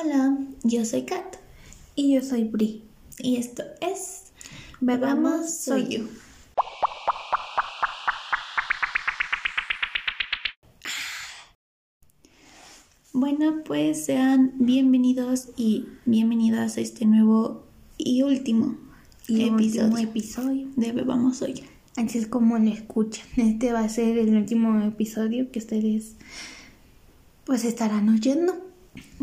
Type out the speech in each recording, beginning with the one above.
Hola, yo soy Kat Y yo soy Bri. y esto es Bebamos Soy Yo. Bueno, pues sean bienvenidos y bienvenidas a este nuevo y último Y episodio último episodio. de Bebamos Hoy. Así es como lo escuchan. Este va a ser el último episodio que ustedes pues estarán oyendo.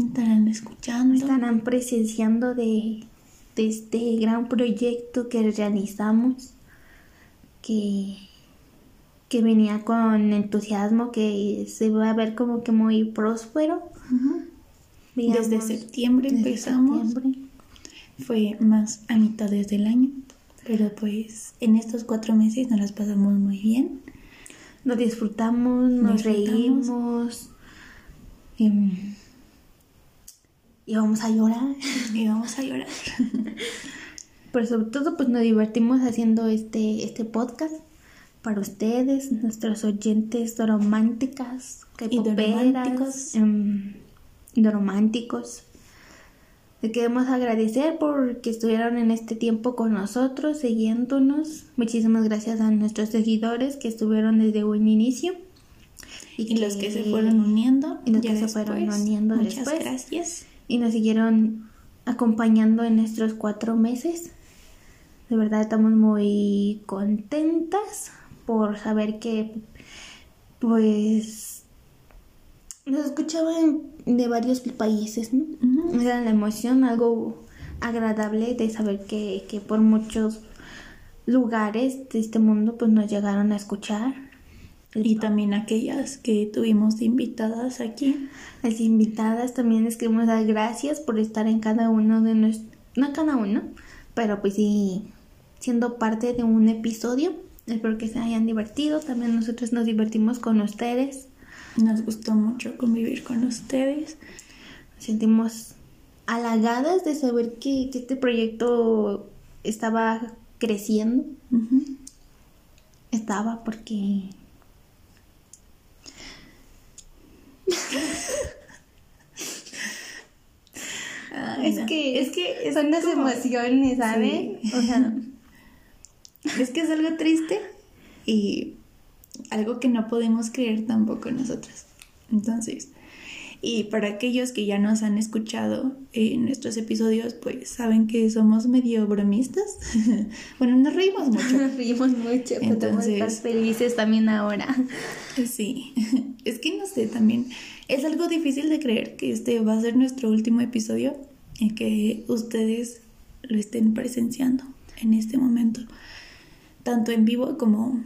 Estarán escuchando. Estarán presenciando de, de este gran proyecto que realizamos. Que, que venía con entusiasmo, que se va a ver como que muy próspero. Digamos, Desde septiembre desde empezamos. septiembre. Fue más a mitades del año. Pero pues en estos cuatro meses nos las pasamos muy bien. Nos disfrutamos, nos reímos. em, y vamos a llorar. Y vamos a llorar. Pero sobre todo, pues nos divertimos haciendo este, este podcast para ustedes, nuestros oyentes románticas, Y románticos, dorománticos. románticos. Le queremos agradecer por que estuvieron en este tiempo con nosotros, siguiéndonos. Muchísimas gracias a nuestros seguidores que estuvieron desde un inicio. Y los que se fueron uniendo. y los que se fueron uniendo Muchas después. gracias. Y nos siguieron acompañando en estos cuatro meses. De verdad estamos muy contentas por saber que pues nos escuchaban de varios países, ¿no? Era la emoción, algo agradable de saber que, que por muchos lugares de este mundo pues nos llegaron a escuchar. Y también aquellas que tuvimos invitadas aquí. Las invitadas también les queremos dar gracias por estar en cada uno de nuestros, no cada uno, pero pues sí, siendo parte de un episodio. Espero que se hayan divertido. También nosotros nos divertimos con ustedes. Nos gustó mucho convivir con ustedes. Nos sentimos halagadas de saber que, que este proyecto estaba creciendo. Estaba porque... Ay, es no. que, es que son las como- emociones, ¿saben? Sí. O sea, Es que es algo triste y algo que no podemos creer tampoco nosotras. Entonces, y para aquellos que ya nos han escuchado en nuestros episodios, pues saben que somos medio bromistas. bueno, nos reímos mucho. Nos reímos mucho, Entonces- estar felices también ahora. Sí, es que no sé, también es algo difícil de creer que este va a ser nuestro último episodio y que ustedes lo estén presenciando en este momento, tanto en vivo como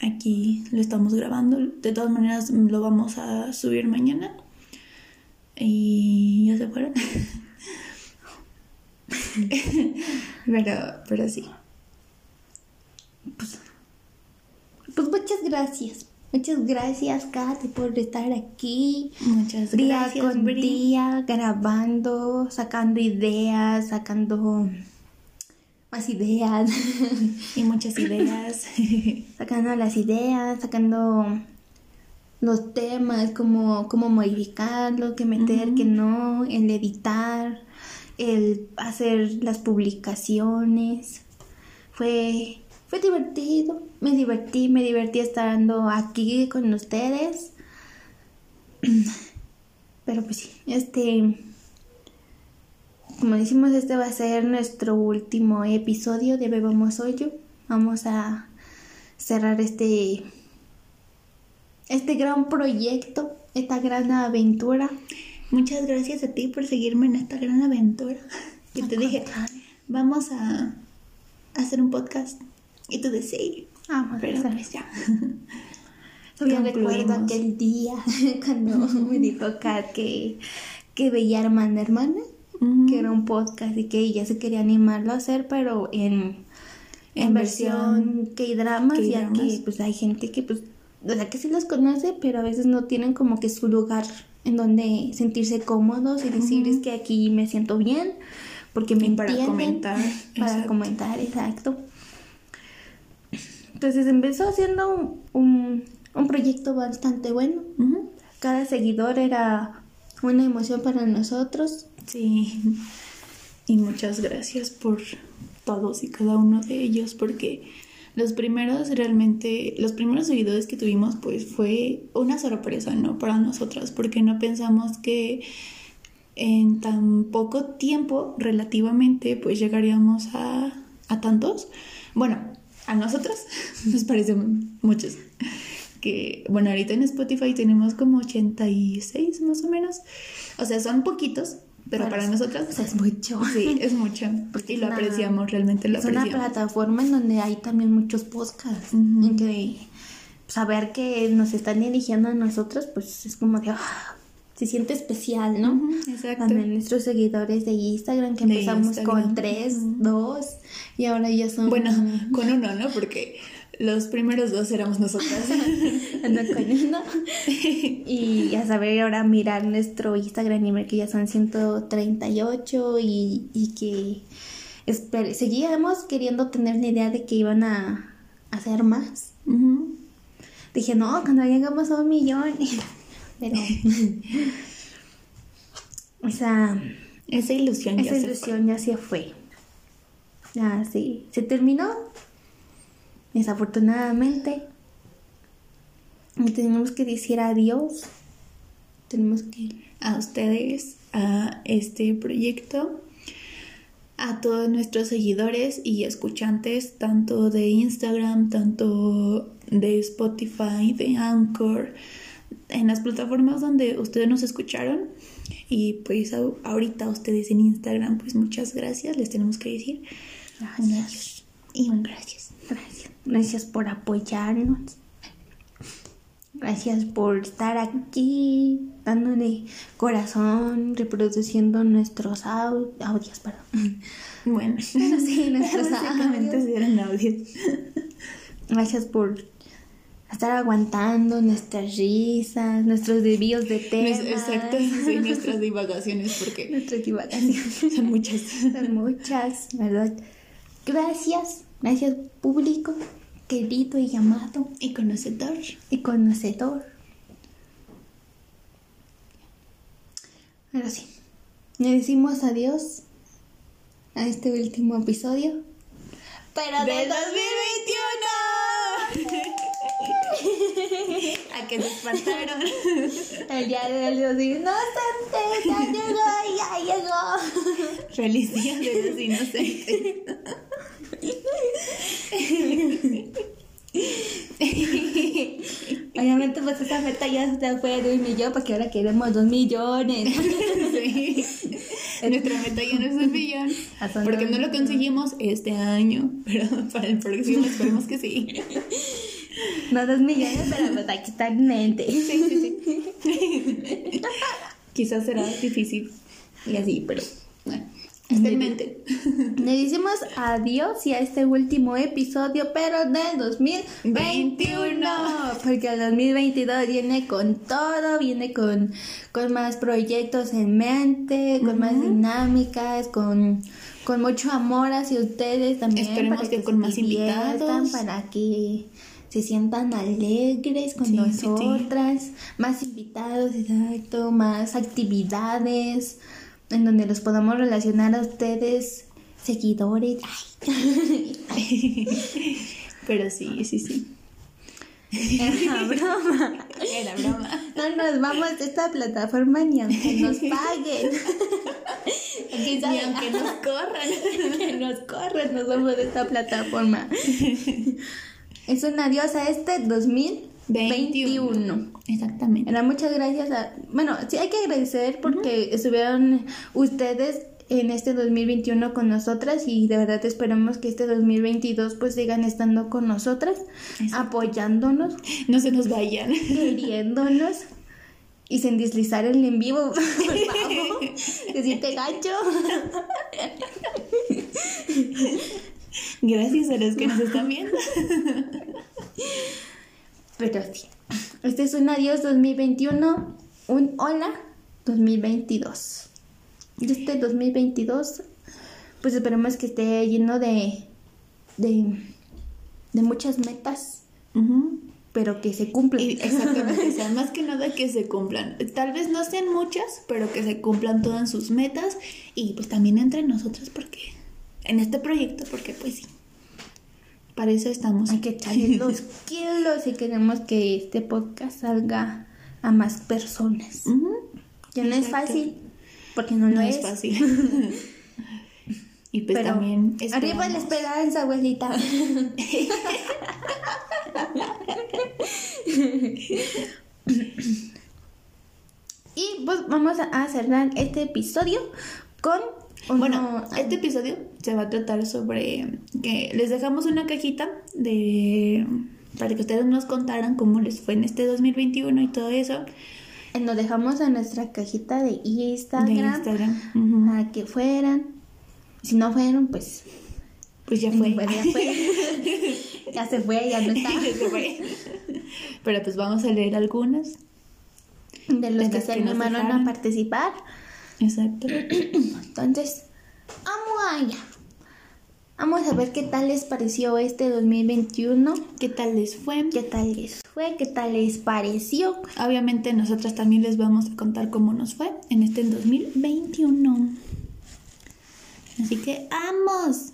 aquí lo estamos grabando. De todas maneras, lo vamos a subir mañana. Y ya se fueron. pero, pero sí. Pues muchas gracias. Muchas gracias, Kate, por estar aquí. Muchas Día gracias, con Bri. día, grabando, sacando ideas, sacando más ideas, Y muchas ideas. sacando las ideas, sacando los temas, cómo, cómo modificarlo, qué meter, Ujú. qué no, el editar, el hacer las publicaciones. Fue, fue divertido, me divertí, me divertí estando aquí con ustedes. Pero pues sí, este, como decimos, este va a ser nuestro último episodio de Bebamos Hoyo. Vamos a cerrar este, este gran proyecto, esta gran aventura. Muchas gracias a ti por seguirme en esta gran aventura. Que te dije, vamos a hacer un podcast. Y tú decías, sí, Vamos, pero pues ya. Yo recuerdo aquel día cuando me dijo Kat que, que veía Hermana Hermana, que era un podcast y que ella se quería animarlo a hacer, pero en, en En versión K-dramas, ya que pues hay gente que pues, o sea que sí los conoce, pero a veces no tienen como que su lugar en donde sentirse cómodos y decir es que aquí me siento bien, porque me Y para comentar, Para exacto. comentar, exacto. Entonces empezó siendo un, un, un proyecto bastante bueno. Cada seguidor era una emoción para nosotros. Sí, y muchas gracias por todos y cada uno de ellos, porque los primeros realmente, los primeros seguidores que tuvimos, pues fue una sorpresa, ¿no? Para nosotras, porque no pensamos que en tan poco tiempo, relativamente, pues llegaríamos a, a tantos. Bueno, a nosotros nos parecen muchos. Que, bueno, ahorita en Spotify tenemos como 86 más o menos. O sea, son poquitos, pero para nosotras es mucho. Sí, es mucho. Porque y lo apreciamos, realmente lo es apreciamos. Es una plataforma en donde hay también muchos podcasts. En que saber que nos están dirigiendo a nosotros, pues es como de, ah, se siente especial, ¿no? exacto. También nuestros seguidores de Instagram, que empezamos con tres, dos, y ahora ya son... Bueno, con uno, ¿no? Porque los primeros dos éramos nosotras. no con uno. y a saber ahora mirar nuestro Instagram y ver que ya son 138 y, y que seguíamos queriendo tener la idea de que iban a hacer más. Dije, no, cuando llegamos a un millón. Pero esa, esa ilusión esa ya ilusión se ya se fue. Ya sí, se terminó. Desafortunadamente. Tenemos que decir adiós. Tenemos que a ustedes, a este proyecto, a todos nuestros seguidores y escuchantes, tanto de Instagram, tanto de Spotify, de Anchor, en las plataformas donde ustedes nos escucharon. Y pues ahorita ustedes en Instagram, pues muchas gracias, les tenemos que decir. Gracias. Un adiós y un gracias. Gracias. Por apoyarnos. Gracias por estar aquí, dándole corazón, reproduciendo nuestros au audios, perdón. Bueno, Bueno, sí, nuestros audios. eran audios. Gracias por estar aguantando nuestras risas, nuestros desvíos de temas. Exacto, sí, nuestras divagaciones, porque Nuestras divagaciones. son muchas. Son muchas, ¿verdad? Gracias, gracias público, querido y amado Y conocedor. y conocedor. Ahora sí, le decimos adiós a este último episodio. Pero ¡Del 2021! ¿A que se espantaron? El día del 2020 ya llegó, ya llegó. Feliz día de los inocentes. Obviamente pues esa meta ya se fue de un millón porque ahora queremos dos millones. Sí. Nuestra meta ya no es un millón. Ah, Porque no lo conseguimos este año. Pero para el próximo esperemos que sí. No dos millones, pero pues aquí está en mente. Sí, sí, sí. Quizás será difícil y así, pero bueno. Está en mente. Le decimos adiós y a este último episodio, pero del 2021. Porque el 2022 viene con todo, viene con, con más proyectos en mente, con más dinámicas, con, con mucho amor hacia ustedes también. Esperemos para que se con más invitados. Para que se sientan alegres con Sí, sí, sí. nosotras. Más invitados, exacto, más actividades en donde los podamos relacionar a ustedes, seguidores. Ay. Pero sí, sí, sí. Era broma. Era broma. No nos vamos de esta plataforma ni aunque nos paguen. Ni aunque nos corran. que nos corren, nos vamos de esta plataforma. Es un adiós a este 2021. Exactamente. Era muchas gracias a... Bueno, sí hay que agradecer porque estuvieron ustedes en este 2021 con nosotras y de verdad esperamos que este 2022 pues sigan estando con nosotras, Exacto. apoyándonos, No se nos vayan. queriéndonos y sin deslizar el en vivo, por favor, siente gacho. Gracias a los que nos están viendo. Pero sí, este es un adiós 2021, un hola 2022. Y este 2022, pues esperemos que esté lleno de, de, de muchas metas, pero que se cumplan. Y exactamente, o sea, más que nada que se cumplan. Tal vez no sean muchas, pero que se cumplan todas sus metas y pues también entre nosotras porque en este proyecto, porque pues sí. Para eso estamos. Hay que echarle los kilos y queremos que este podcast salga a más personas. Ujú. Ya no es fácil, porque no, No lo es es. fácil. y pues pero también arriba la esperamos- esperanza, abuelita. y pues vamos a cerrar este episodio con uno- Bueno, este episodio se va a tratar sobre que les dejamos una cajita de para que ustedes nos contaran cómo les fue en este 2021 y todo eso eh, nos dejamos en nuestra cajita de Instagram, de Instagram. Para que fueran. Si no fueron, pues, Pues ya fue. pues, ya fue. ya se fue, ya no está. Ya se fue. Pero pues vamos a leer algunas. De los De que se animaron a participar. Exacto. Entonces, amo a ella. Vamos a ver qué tal les pareció este 2021. ¿Qué tal les fue? ¿Qué tal les fue? ¿Qué tal les pareció? Obviamente nosotras también les vamos a contar cómo nos fue en este 2021. Así que ¡vamos!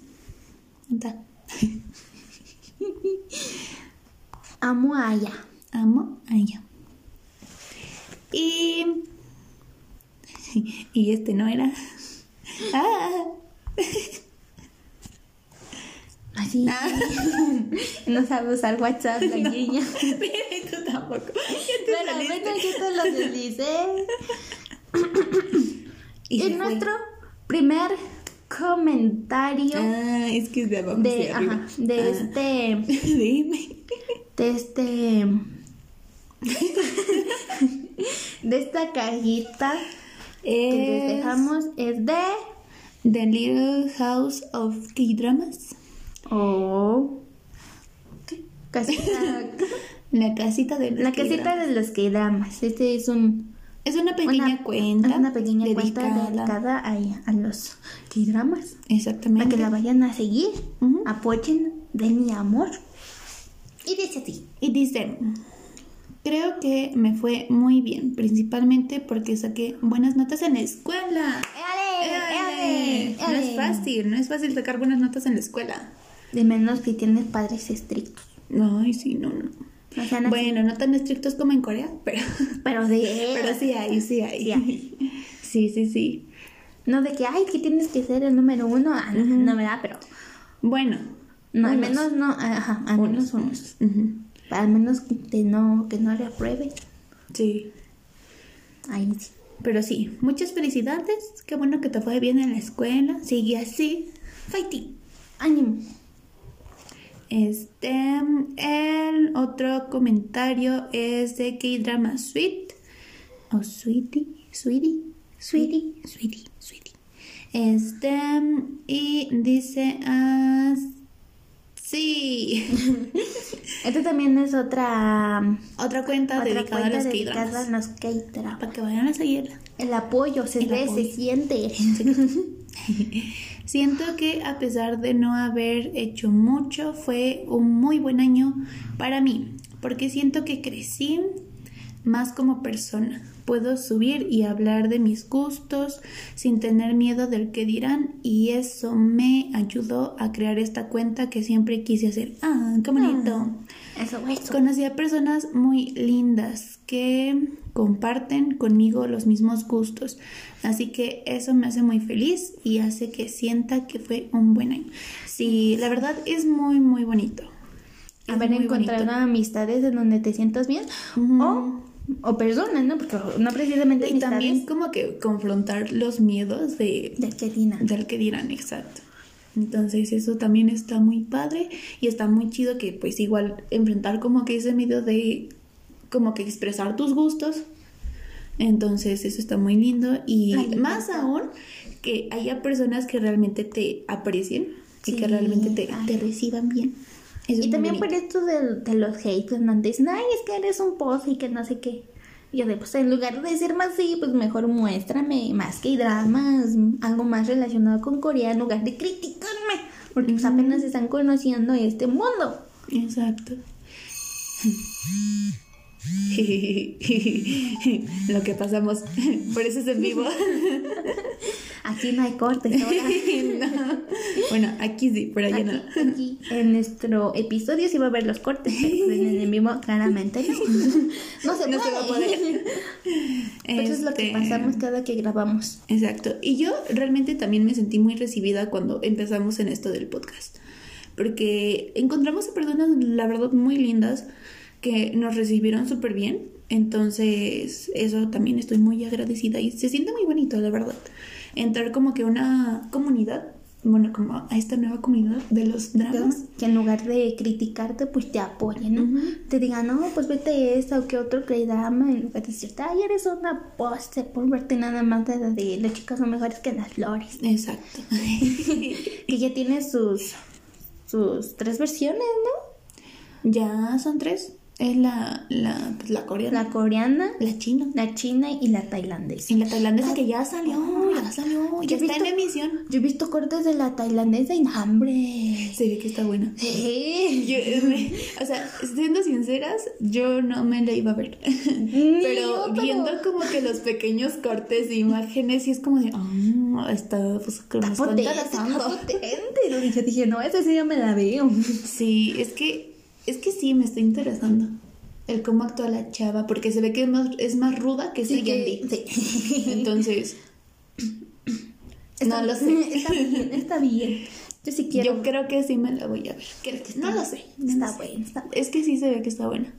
Amo a ella. Amo a ella. Y... Y este no era... ¡Ah! Así. no sabe usar WhatsApp la niña. Pero tú tampoco. Pero bueno, yo te lo deslicé. Y En nuestro primer comentario Ah, es que es de abajo de, hacia ajá, de Ah. este Dime. de este de esta cajita que les Es dejamos es de The Little House of K-Dramas. oh casita La casita de los la casita K-dramas. de los que dramas este es un Es una pequeña una, cuenta. es una pequeña dedicada. cuenta dedicada a, a los que dramas para Exactamente. que la vayan a seguir Ujú. apoyen de mi amor y dice así Y dice, creo que me fue muy bien, principalmente porque saqué buenas notas en la escuela. ¡Éale! ¡Éale! No es fácil, no es fácil sacar buenas notas en la escuela. de menos que tienes padres estrictos Ay, sí, no, no. No sean así. Bueno, no tan estrictos como en Corea, pero, pero de pero sí hay, sí hay. Sí hay. Sí, sí, sí. No de que, ay, que tienes que ser el número uno. Ah, no, no me da, pero. Bueno. No, al unos. menos no. Ajá, al menos unos. Ujú. Al menos que no, que no le apruebe. Sí. Ahí sí. Pero sí, muchas felicidades. Qué bueno que te fue bien en la escuela. Sigue así. Fighting. Ánimo. Este, el otro comentario es de K-Drama Sweet. O Sweetie, Sweetie, Sweetie, Sweetie, Sweetie. Este, y dice así. Esta también es otra. Otra cuenta otra dedicada cuenta a los dedicada a los. Para que vayan a seguirla. El apoyo se El ve, apoyo. se siente. Siento que a pesar de no haber hecho mucho, fue un muy buen año para mí, porque siento que crecí más como persona. Puedo subir y hablar de mis gustos sin tener miedo del que dirán y eso me ayudó a crear esta cuenta que siempre quise hacer. Ah, qué bonito. Eso, eso. Conocí a personas muy lindas que comparten conmigo los mismos gustos, así que eso me hace muy feliz y hace que sienta que fue un buen año. Sí, la verdad es muy, muy bonito. Haber encontrado amistades en donde te sientas bien. O, o personas, ¿no? Porque no precisamente Y también como que confrontar los miedos de, Del que dirán. del que dirán, exacto. Entonces eso también está muy padre y está muy chido que pues igual enfrentar como que ese miedo de como que expresar tus gustos. Entonces eso está muy lindo y más aún que haya personas que realmente te aprecien y que realmente te, ay. te reciban bien. Es Y también por esto de, de los haters, ¿no? Dicen, ay, es que eres un pozo y que no sé qué. Y yo de, pues en lugar de decir más sí, pues mejor muéstrame más que dramas, algo más relacionado con Corea en lugar de criticarme. Porque pues apenas están conociendo este mundo. Exacto. Lo que pasamos, por eso es en vivo. Aquí no hay cortes ahora. No. Bueno, aquí sí, por allá Aquí, no. aquí, en nuestro episodio sí va a haber los cortes, pero en el mismo claramente no. No se, No se puede. va a poder. Eso es lo que Este, pasamos cada que grabamos. Exacto. Y yo realmente también me sentí muy recibida cuando empezamos en esto del podcast. Porque encontramos a personas, la verdad, muy lindas que nos recibieron súper bien. Entonces, eso también estoy muy agradecida y se siente muy bonito, la verdad. Entrar como que a una comunidad, bueno, como a esta nueva comunidad de los dramas. Que en lugar de criticarte, pues te apoyen, ¿no? Te digan, no, pues vete esta o que otro drama en lugar de decirte, ay, eres una poste por verte nada más de, de las chicas son mejores que las flores. Exacto. Que ya tiene sus, sus tres versiones, ¿no? ya son tres. Es la, la, pues, la coreana, La coreana, la china. la china y la tailandesa. Y la tailandesa que ya salió, ya salió, ya Yo está en visto- emisión. Yo he visto cortes de la tailandesa y hambre. Se ve que está buena. Sí. Yo, me- o sea, siendo sinceras, yo no me la iba a ver. pero yo, pero- viendo como que los pequeños cortes de imágenes, y es como de, ah, está, pues, nos están Potente, está potente. Lo dije, dije, no, esa sí ya me la veo. Sí, es que, es que sí, me está interesando. El cómo actúa la chava, porque se ve que es más, es más ruda que Sí, que, sí. Entonces, Está- no lo sé. Está bien, está bien. Yo sí quiero. Yo creo que sí me la voy a ver. Que- No lo sé. no Está bueno. Es que sí se ve que está buena.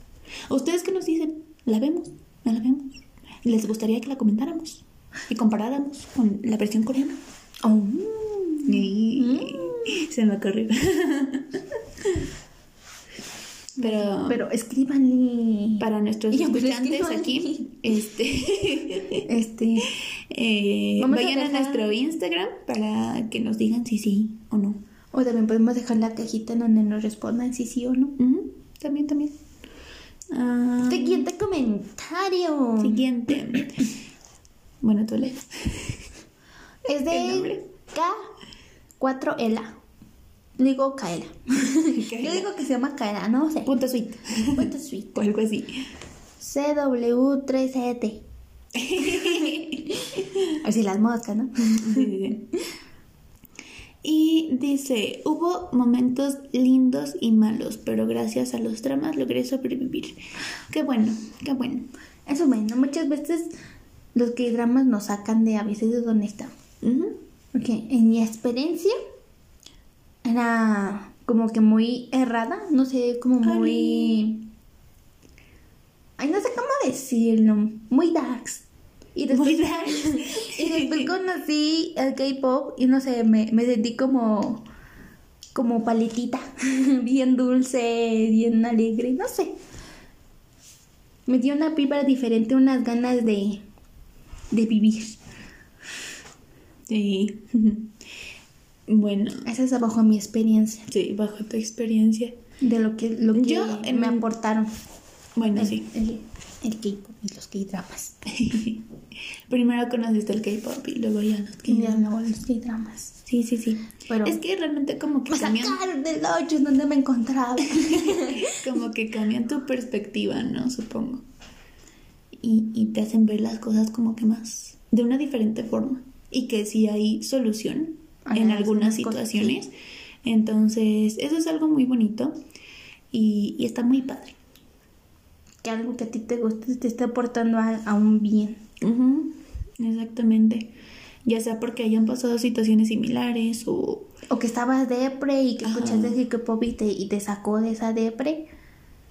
¿Ustedes qué nos dicen? ¿La vemos? ¿No la vemos? ¿Les gustaría que la comentáramos? Y comparáramos con la versión coreana. Oh. Y- Se me ocurrió. Pero, Pero escríbanle. para nuestros pero escuchantes aquí, este, Este. eh, a vayan a, nuestro Instagram para que nos digan si sí o no. O también podemos dejar la cajita en donde nos respondan si sí o no. También, también. Ah, Siguiente comentario. Siguiente. Bueno, tú lees. Es ¿El de nombre? K4Ela. Digo Kaela. Yo digo que se llama Kaela, no sé. Punto suite. Punto sweet. O algo así. CW3ET. Así las moscas, ¿no? Sí, sí, sí. Y dice, hubo momentos lindos y malos, pero gracias a los dramas logré sobrevivir. Qué bueno, qué bueno. Eso bueno, muchas veces los que dramas nos sacan de a veces de donde estamos. Ujú. Porque en mi experiencia era como que muy errada, no sé, como muy... Ay, no sé cómo decirlo, muy darks. Y después, Muy darks. y después conocí el K-pop y no sé, me, me sentí como como paletita, bien dulce, bien alegre, no sé. Me dio una vibra diferente, unas ganas de, de vivir. Sí. Bueno, Esa es bajo mi experiencia, sí, bajo tu experiencia. de lo que, lo que Yo, me aportaron Bueno, el, sí. el, el K-pop y los K-dramas. Primero conociste el K-pop y luego ya los Y K-dramas. luego los K-dramas. Sí, sí, sí. Pero Es que realmente como que me cambian, sacaron del hoyo donde me encontraba. como que cambian tu perspectiva, ¿no? Supongo. Y, y te hacen ver las cosas como que más, de una diferente forma. Y que sí hay solución en algunas cosas, situaciones. Entonces, eso es algo muy bonito y, y está muy padre. que algo que a ti te guste te esté aportando a, a un bien. Ujú, Exactamente. Ya sea porque hayan pasado situaciones similares o O que estabas depre y que Ajá. escuchaste decir que pop y te, y te sacó de esa depre.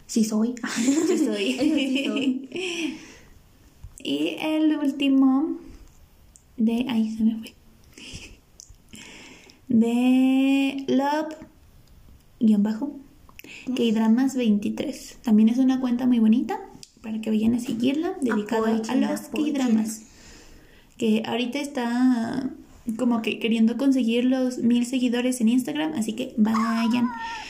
Sí soy. Sí soy. Sí soy. y el último de. Ay, se me fue. De Love. Guión bajo. K-Dramas 23. También es una cuenta muy bonita para que vayan a seguirla. Dedicada a los. K-Dramas. Que ahorita está como que queriendo conseguir los mil seguidores en Instagram. Así que vayan,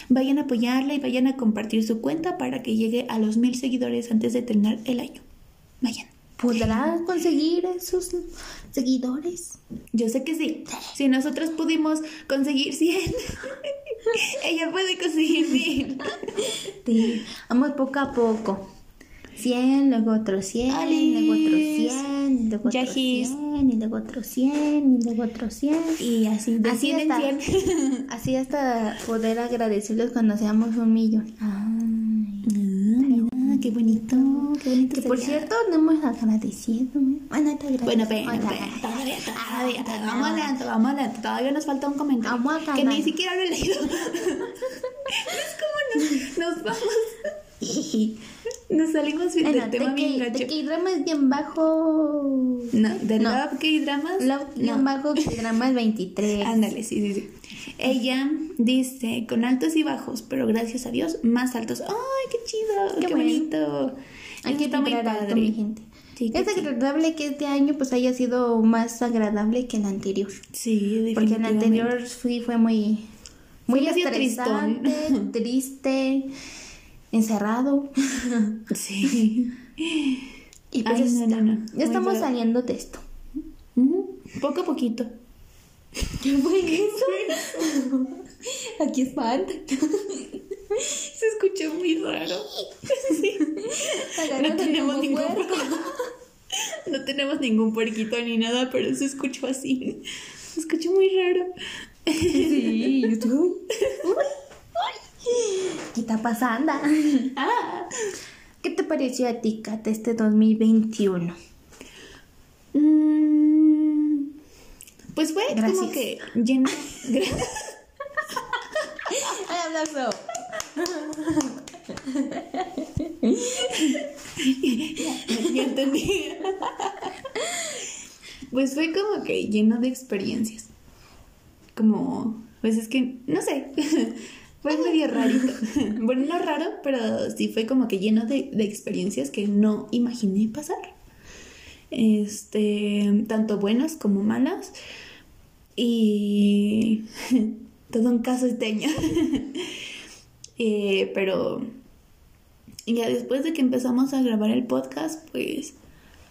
vayan a apoyarla y vayan a compartir su cuenta para que llegue a los mil seguidores antes de terminar el año. Vayan. ¿Podrás conseguir esos seguidores? Yo sé que sí. Si nosotros pudimos conseguir 100, Ella puede conseguir mil. Sí, vamos poco a poco. 100, luego otro 100, luego otro 100, luego otro Yajis. 100, y luego otro 100, y luego otro 100. Y así, de Así 100 en hasta, 100. así hasta poder agradecerlos cuando seamos un millón. Ah, qué bonito, qué bonito. que por cierto, no hemos agradecido. Bueno, te agradezco. Bueno, pero, todavía, todavía, Ah, todavía, vamos adelante, vamos adelante. Todavía nos falta un comentario Vamos a que ni siquiera lo he leído. es como nos, nos vamos. Nos salimos bien del tema bien gacho. drama es bien bajo. No, de No. Love K-Dramas. Love no. bien bajo que drama es 23. Ándale, sí, sí, sí. Ella dice, con altos y bajos, pero gracias a Dios, más altos. ¡Ay, qué chido! ¡Qué, bonito! Hay que está muy vibrar alto, padre. mi gente. Sí, que es sí. agradable que este año pues haya sido más agradable que el anterior. Sí, Porque el definitivamente. anterior fui, fue muy, muy estresante, triste, encerrado. Sí. Y pues Ay, ya no, está. no, no. Ya estamos saliendo de esto. Poco a poquito. ¿Qué fue eso? Aquí espanta. Se escuchó muy raro. Sí. No tenemos ningún puerco. No tenemos ningún puerquito ni nada, pero se escuchó así. Se escuchó muy raro. Sí, yo estoy. Uy, uy. ¿Qué está pasando? ¿Qué te pareció a ti, Kat, este 2021? Mm, Pues fue como que lleno. ¡Ay, aplauso! ya entendí. Pues fue como que lleno de experiencias. Como, pues es que, no sé, fue medio rarito. Bueno, no raro, pero sí fue como que lleno de, de experiencias que no imaginé pasar. Este, tanto buenas como malas. Y todo un caso este año. Eh, pero ya después de que empezamos a grabar el podcast, pues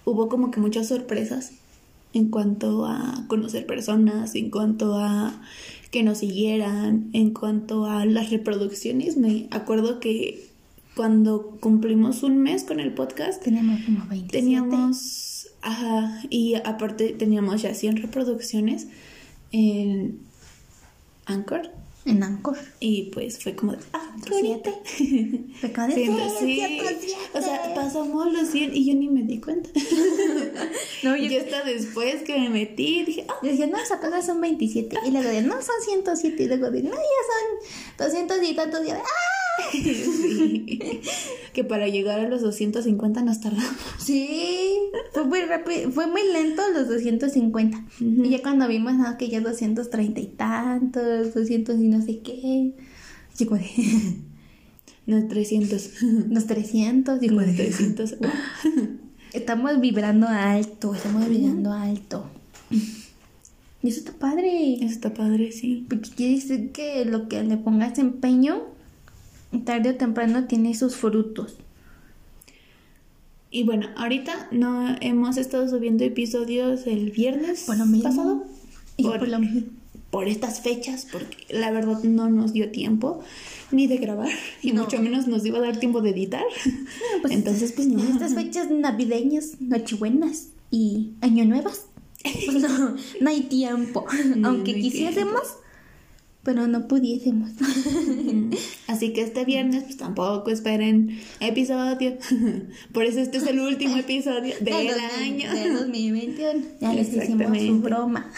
hubo como que muchas sorpresas en cuanto a conocer personas, en cuanto a que nos siguieran, en cuanto a las reproducciones. Me acuerdo que cuando cumplimos un mes con el podcast, Tenemos como 27. teníamos, ajá, y aparte teníamos ya 100 reproducciones en Anchor. En Anchor. Y pues fue como de, ah, qué bonito. Pecado de. O sea, pasamos los 100 y yo ni me di cuenta. No, yo yo, hasta después que me metí dije, ah, yo decía, no, apenas son 27. Y luego de, no, son 107. Y luego de, no, ya son 200 y tantos. Y yo de, ¡ah! Sí. que para llegar a los 250 nos tardamos. Sí, fue muy rápido, fue muy lento los 250. Ujú. Y ya cuando vimos no, que ya 230 y tantos, 200 y no sé qué. Chico de No, 300. los 300, digo Los de 300. wow. Estamos vibrando alto, estamos vibrando alto. Y eso está padre. Eso está padre, sí. Porque quiere decir que lo que le pongas empeño, tarde o temprano tiene sus frutos. Y bueno, ahorita no hemos estado subiendo episodios el viernes Por lo mismo. pasado. Y Por- por lo mismo. por estas fechas, porque la verdad no nos dio tiempo ni de grabar, y No. mucho menos nos iba a dar tiempo de editar. pues, Entonces, pues no. Estas fechas navideñas, nochebuenas y año nuevas, pues no, no hay tiempo. No, Aunque no hay quisiésemos, pero no pudiésemos. Así que este viernes, pues tampoco esperen episodio. Por eso este es el último episodio del Del año. Del 2021. Ya les hicimos su broma.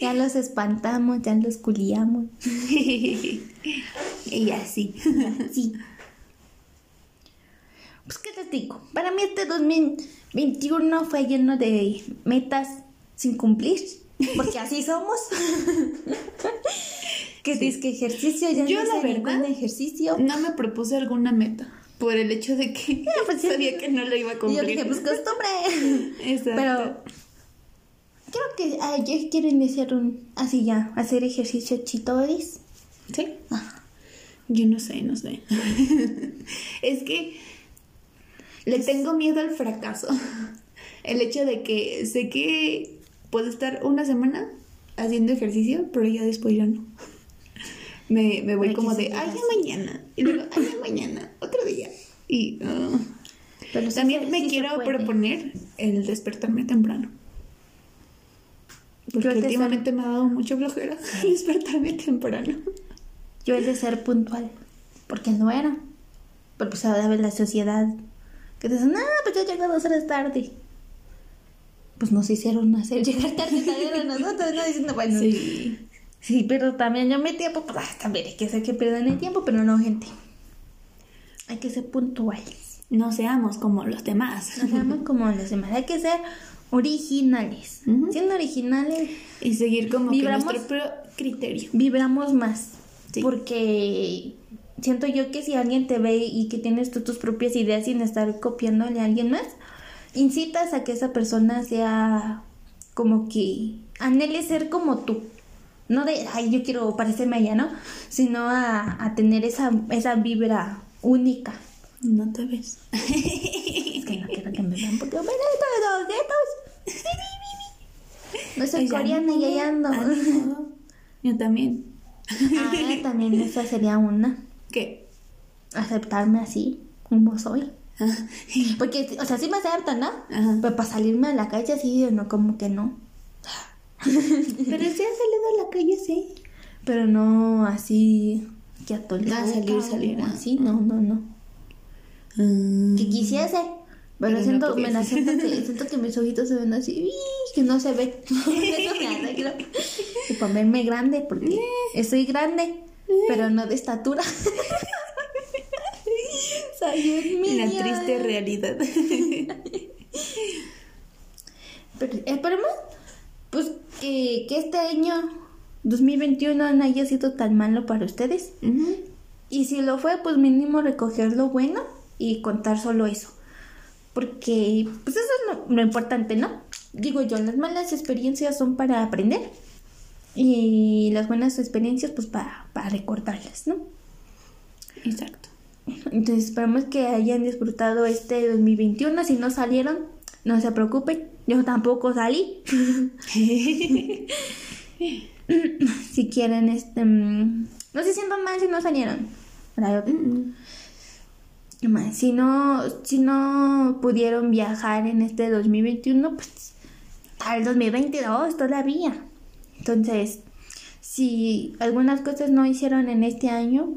ya los espantamos, ya los culiamos. y así. Sí. Pues, ¿qué te digo? Para mí este 2021 fue lleno de metas sin cumplir. Porque así somos. que dices que ejercicio, ya Yo, no la verdad, ejercicio. No me propuse alguna meta. Por el hecho de que pues, sí. sabía que no lo iba a cumplir. yo dije, pues costumbre. Exacto. Pero creo que ay, yo quiero iniciar un así ya, hacer ejercicio chitoris. ¿Sí? Ah, Yo no sé, no sé. es que le tengo miedo al fracaso. El hecho de que sé que puedo estar una semana haciendo ejercicio, pero ya después ya no. me, me voy como de, ay, mañana. Y luego, ay, mañana, otro día. Y ah. Pero también me sí quiero proponer el despertarme temprano. Porque últimamente me ha dado mucha flojera despertarme temprano. Yo el de ser puntual, porque no era. Pero pues ahora la sociedad que dicen, ah, pues yo llego dos horas tarde. Pues nos hicieron hacer llegar tarde a nosotros, ¿no? Diciendo, bueno, sí. Sí. pero también yo mi tiempo, pues ah, también hay que hacer que pierdan el tiempo, pero no, gente. Hay que ser puntuales. No seamos como los demás. No seamos como los demás, hay que ser originales. Siendo originales, Y seguir como Vibramos- que nuestro criterio. vibramos más. Sí. Porque siento yo que si alguien te ve y que tienes tú tus propias ideas sin estar copiándole a alguien más, incitas a que esa persona sea como que anhele ser como tú. No de, ay, yo quiero parecerme a ella, ¿no? Sino a, a tener esa, esa vibra única. No te ves. Es que no quiero que me vean porque me ven todos los dedos. No soy coreana y ahí ando. ah, no. Yo también. Ah, también esa sería una. ¿Qué? aceptarme así como soy. Ah, Porque, o sea, sí me aceptan, ¿no? Ajá. Pero para salirme a la calle así, no, como que no. Pero si has salido a la calle, sí. Pero no así que atolada. Ah, salir, salir, ah. Así, no, no, no. Que quisiese. Pero, Pero no siento, me la siento, siento que mis ojitos se ven así, que no se ve. Eso me arreglo. Y para verme grande, porque estoy grande, pero no de estatura. Soy un La minion. triste realidad. Pero esperemos pues que, que este año 2021 no haya sido tan malo para ustedes. Y si lo fue, pues mínimo recoger lo bueno y contar solo eso. Porque pues eso es lo, lo importante, ¿no? Digo yo, las malas experiencias son para aprender y las buenas experiencias pues para, para recordarlas, ¿no? Exacto. Entonces esperamos que hayan disfrutado este 2021. Si no salieron, no se preocupen. Yo tampoco salí. si quieren, este... mm, No se sientan mal si no salieron. Mm, ¿Qué más? Si no, si no pudieron viajar en este 2021, pues al 2022 todavía. Entonces, si algunas cosas no hicieron en este año,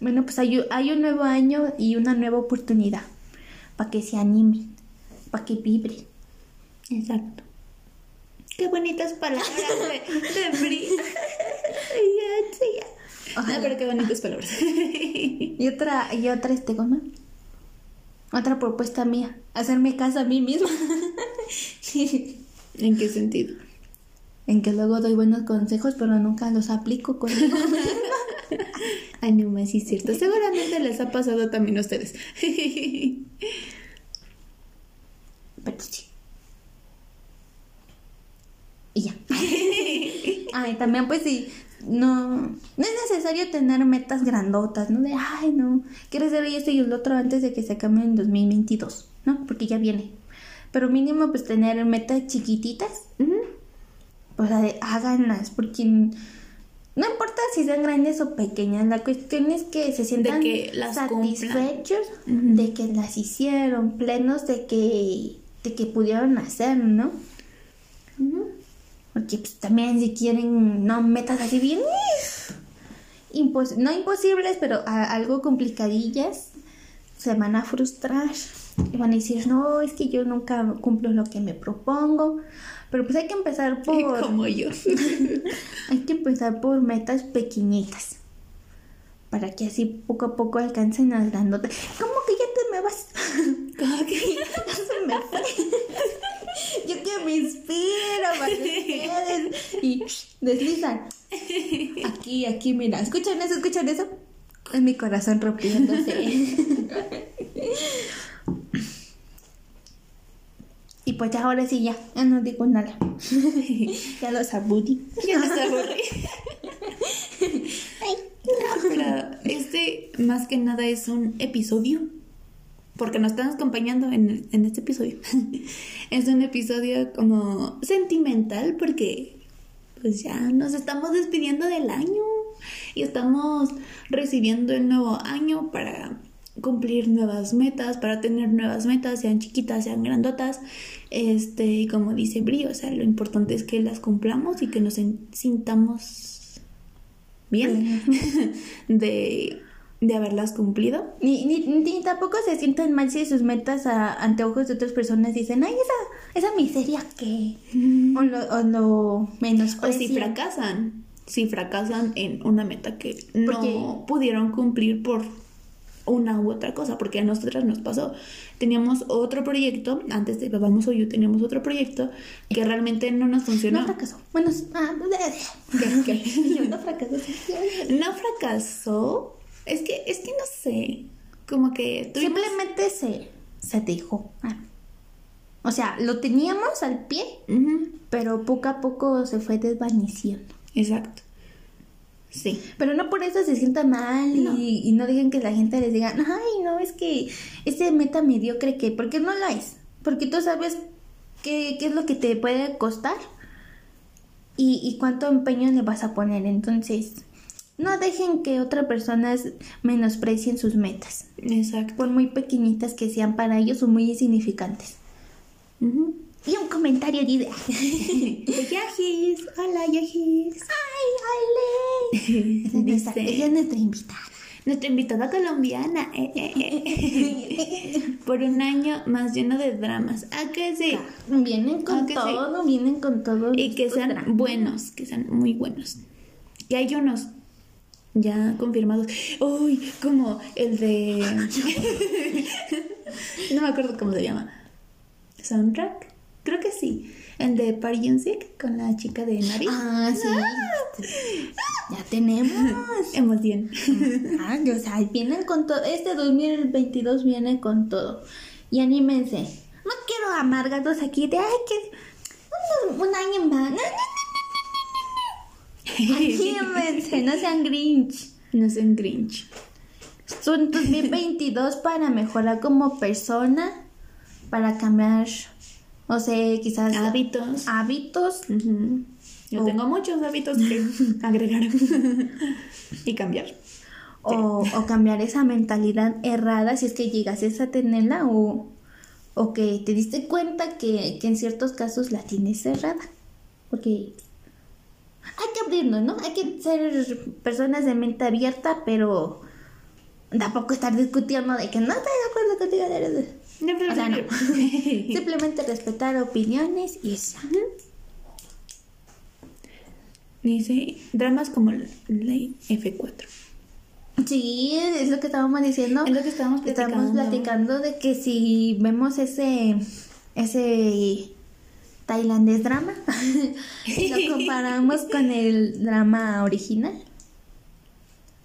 bueno, pues hay, hay un nuevo año y una nueva oportunidad para que se animen, para que vibren. Exacto. Qué bonitas palabras de, de Bri. Ojalá. No, pero qué bonitas palabras. Y otra, y otra, este, ¿cómo? Otra propuesta mía, hacerme caso a mí misma. ¿En qué sentido? en que luego doy buenos consejos, pero nunca los aplico conmigo. Ay, no más, sí es cierto. Seguramente les ha pasado también a ustedes. Pero sí. Y ya. Ay, también pues sí, no, no es necesario tener metas grandotas, ¿no? De, ay, no, quiero hacer esto y el otro antes de que se cambie en 2022, ¿no? Porque ya viene. Pero mínimo pues tener metas chiquititas, pues la de háganlas, porque no importa si sean grandes o pequeñas, la cuestión es que se sientan que las satisfechos de que las hicieron, plenos de que, de que pudieron hacer, ¿no? Porque pues, también si quieren, no metas así bien, impos- no imposibles, pero algo complicadillas, se van a frustrar. Y van a decir, no, es que yo nunca cumplo lo que me propongo. Pero pues hay que empezar por... Como yo. Hay que empezar por metas pequeñitas. Para que así poco a poco alcancen las grandotas. ¿Cómo que ya te me vas? Como que Ya se me fue. Yo que me inspiro para ustedes. Y deslizan. Aquí, aquí, mira. ¿Escuchan eso? ¿Escuchan eso? Es mi corazón rompiéndose. Y pues ya ahora sí ya, no digo nada. ya los aburrí. ya no se aburre. Pero este, más que nada, es un episodio. Porque nos están acompañando en, en este episodio. es un episodio como sentimental porque pues ya nos estamos despidiendo del año. y estamos recibiendo el nuevo año para cumplir nuevas metas, para tener nuevas metas, sean chiquitas, sean grandotas. Este, como dice Bri, o sea, lo importante es que las cumplamos y que nos sintamos bien de, de haberlas cumplido. Ni, ni, ni tampoco se sientan mal si sus metas a, ante ojos de otras personas dicen, ay, esa, esa miseria que... O lo, o lo O menosprecian. si fracasan, si fracasan en una meta que no Porque- pudieron cumplir por una u otra cosa, porque a nosotras nos pasó. Teníamos otro proyecto, antes de Vamos o yo teníamos otro proyecto que realmente no nos funcionó. No fracasó. Bueno, ah, ¿Qué? ¿Qué? yo no fracasó. sí. No fracasó. Es que, es que no sé. Como que tuvimos... Simplemente se, se dejó. Ah. O sea, lo teníamos al pie, pero poco a poco se fue desvaneciendo. Exacto. Sí. Pero no por eso se sienta mal y No. y no digan que la gente les diga, ay, no, es que ese meta mediocre que, porque no lo es, porque tú sabes qué, qué es lo que te puede costar y, y cuánto empeño le vas a poner. Entonces, no dejen que otras personas menosprecien sus metas, Exacto. por muy pequeñitas que sean para ellos o muy insignificantes. Ujú. Y un comentario de... Yajis. Hola, Yajis. ¡Ay, Ale! Dice- ella es nuestra invitada. Nuestra invitada colombiana. eh, eh, eh. Por un año más lleno de dramas. ¿A que sí? Vienen con Ah, que sí. todo, vienen con todo. Y que sean dramas. buenos, que sean muy buenos. Y hay unos ya confirmados. Uy, como el de. no me acuerdo cómo se llama. ¿Soundtrack? Creo que sí. El de Party Music con la chica de Nari. Ah, sí. Ya tenemos. Emoción. Ah, o sea, vienen con todo. Este 2022 viene con todo. Y anímense. No quiero amargados aquí de, ay, que un, un año más. Anímense, no sean Grinch. No sean Grinch. Son 2022 para mejorar como persona, para cambiar, o sea, quizás Hábitos. hábitos. Yo tengo muchos hábitos que agregar y cambiar. O, o cambiar esa mentalidad errada si es que llegases a tenerla o, o que te diste cuenta que, que en ciertos casos la tienes cerrada. Porque hay que abrirnos, ¿no? Hay que ser personas de mente abierta, pero tampoco estar discutiendo de que no estoy de acuerdo contigo. O sea, no. Simplemente respetar opiniones y eso. Dice dramas como ley F4. Sí, es lo que estábamos diciendo. Es lo que estábamos platicando. platicando de que si vemos ese ese tailandés drama y lo comparamos con el drama original.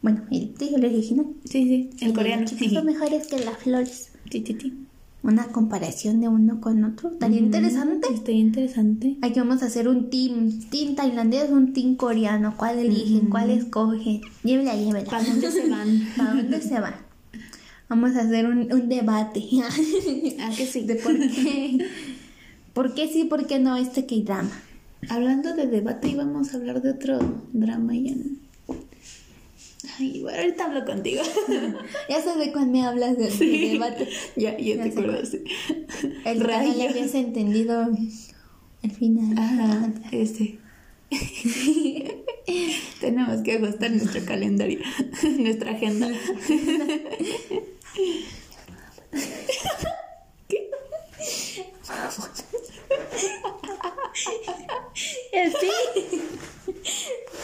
Bueno, el, el original. Sí, sí, el coreano. Los chicos son mejores que las flores. Sí, sí, sí. Una comparación de uno con otro. Estaría Ujú, interesante. Está interesante. Aquí vamos a hacer un team. Team tailandés, un team coreano. ¿Cuál eligen? ¿Cuál escogen? Llévela, llévela. ¿Para dónde se van? ¿Para dónde se van? Vamos a hacer un, un debate. Ah, que sí. de por qué. ¿Por qué sí, por qué no este K-drama? Hablando de debate, íbamos a hablar de otro drama y en... Ay, bueno, ahorita hablo contigo. Ya sé de cuándo me hablas de, de debate. ya, ya Ya te acuerdas. sí. El que no le habías entendido el final. Ajá, este. Tenemos que ajustar nuestro calendario, nuestra agenda. ¿Qué?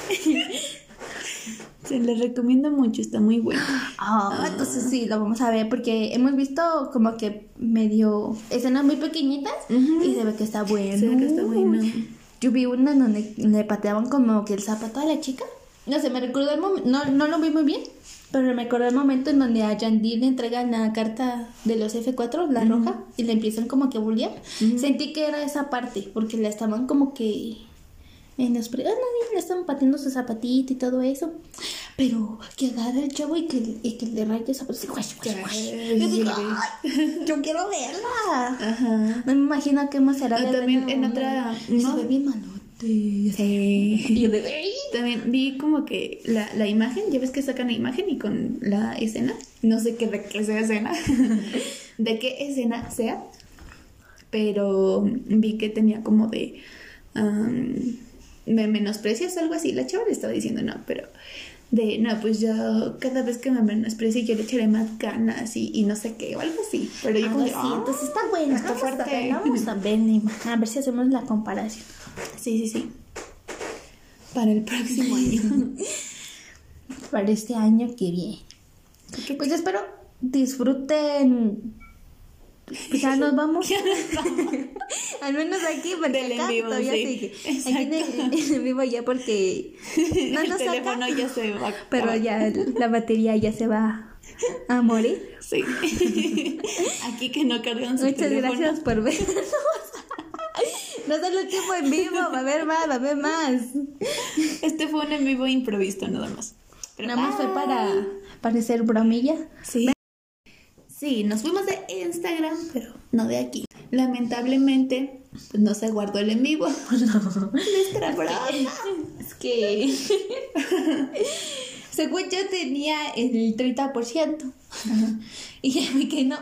Sí. Se les recomiendo mucho, está muy bueno. Ah, entonces sí, lo vamos a ver porque hemos visto como que medio escenas muy pequeñitas y se ve que está bueno. Se ve que está bueno. Yo vi una donde le pateaban como que el zapato a la chica. No sé, me recordó el momento, no, no lo vi muy bien, pero me recordó el momento en donde a Yandy le entregan la carta de los F4, la roja, y le empiezan como que a bullear. Sentí que era esa parte, porque la estaban como que... En los pre- ah, no, le estaban pateando su zapatito y todo eso. Pero que agarra el chavo y que, y que le raye el guash. Yo digo, "Ay, yo quiero verla. Ajá. No me imagino qué más será. Ah, también en otra- y Se ¿no? ve bien malote. Sí. Y yo de, "Ey, También vi como que la, la imagen, ya ves que sacan la imagen y con la escena, no sé qué de qué sea escena, de qué escena sea, pero vi que tenía como de, me menosprecias algo así, la chava le estaba diciendo no, pero de, no, pues yo cada vez que me menosprecie yo le echaré más ganas y, y no sé qué, o algo así, pero yo como de, así, "Ah". entonces está bueno, está fuerte. vamos a ver, a ver si hacemos la comparación. Sí, sí, sí. Para el próximo año. para este año que viene. Pues espero disfruten. Pues ya nos vamos. Al menos aquí, porque Del en acá vivo, todavía sí. sigue. Aquí en el, en vivo ya porque no el nos teléfono saca, ya se va. pero ya la batería ya se va a morir. Sí. Aquí que no cargan su Muchas gracias por vernos. No solo el tiempo en vivo, va a haber más, va a haber más. Este fue un en vivo improvisto nada más. Pero Nada más fue bye. para parecer bromilla. Sí. Sí, nos fuimos de Instagram, pero no de aquí. Lamentablemente, pues no se guardó el en vivo. Nuestra broma. Es que. Según yo tenía el 30%. Y ya vi que no.